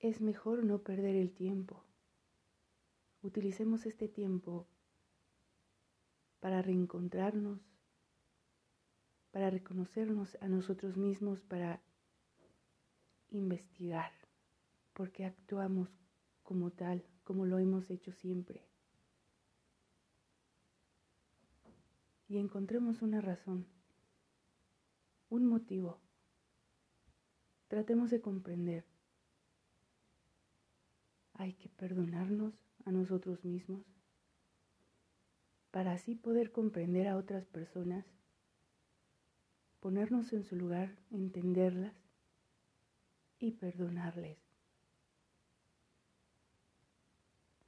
es mejor no perder el tiempo. Utilicemos este tiempo para reencontrarnos, para reconocernos a nosotros mismos, para investigar por qué actuamos como tal, como lo hemos hecho siempre. Y encontremos una razón, un motivo. Tratemos de comprender. Hay que perdonarnos a nosotros mismos para así poder comprender a otras personas, ponernos en su lugar, entenderlas y perdonarles.